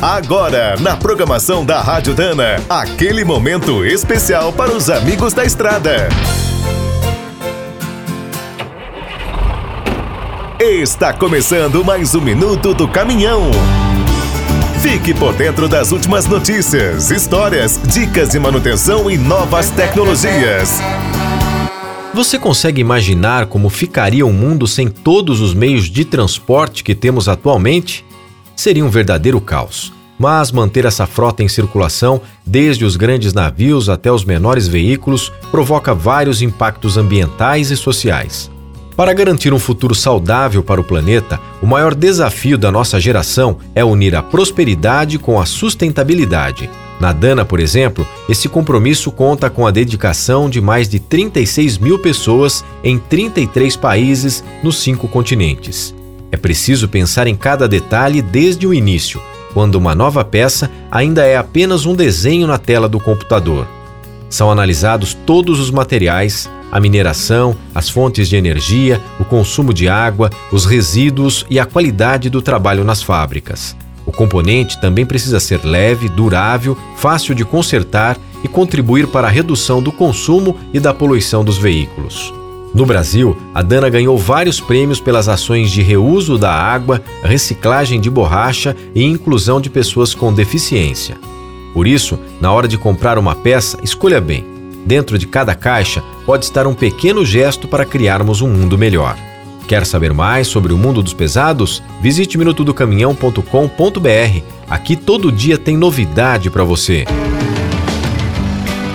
Agora, na programação da Rádio Dana, aquele momento especial para os amigos da estrada. Está começando mais um minuto do caminhão. Fique por dentro das últimas notícias, histórias, dicas de manutenção e novas tecnologias. Você consegue imaginar como ficaria o um mundo sem todos os meios de transporte que temos atualmente? Seria um verdadeiro caos. Mas manter essa frota em circulação, desde os grandes navios até os menores veículos, provoca vários impactos ambientais e sociais. Para garantir um futuro saudável para o planeta, o maior desafio da nossa geração é unir a prosperidade com a sustentabilidade. Na Dana, por exemplo, esse compromisso conta com a dedicação de mais de 36 mil pessoas em 33 países nos cinco continentes. É preciso pensar em cada detalhe desde o início, quando uma nova peça ainda é apenas um desenho na tela do computador. São analisados todos os materiais, a mineração, as fontes de energia, o consumo de água, os resíduos e a qualidade do trabalho nas fábricas. O componente também precisa ser leve, durável, fácil de consertar e contribuir para a redução do consumo e da poluição dos veículos. No Brasil, a Dana ganhou vários prêmios pelas ações de reuso da água, reciclagem de borracha e inclusão de pessoas com deficiência. Por isso, na hora de comprar uma peça, escolha bem Dentro de cada caixa pode estar um pequeno gesto para criarmos um mundo melhor. Quer saber mais sobre o mundo dos pesados? Visite minutodocaminhão.com.br. Aqui todo dia tem novidade para você.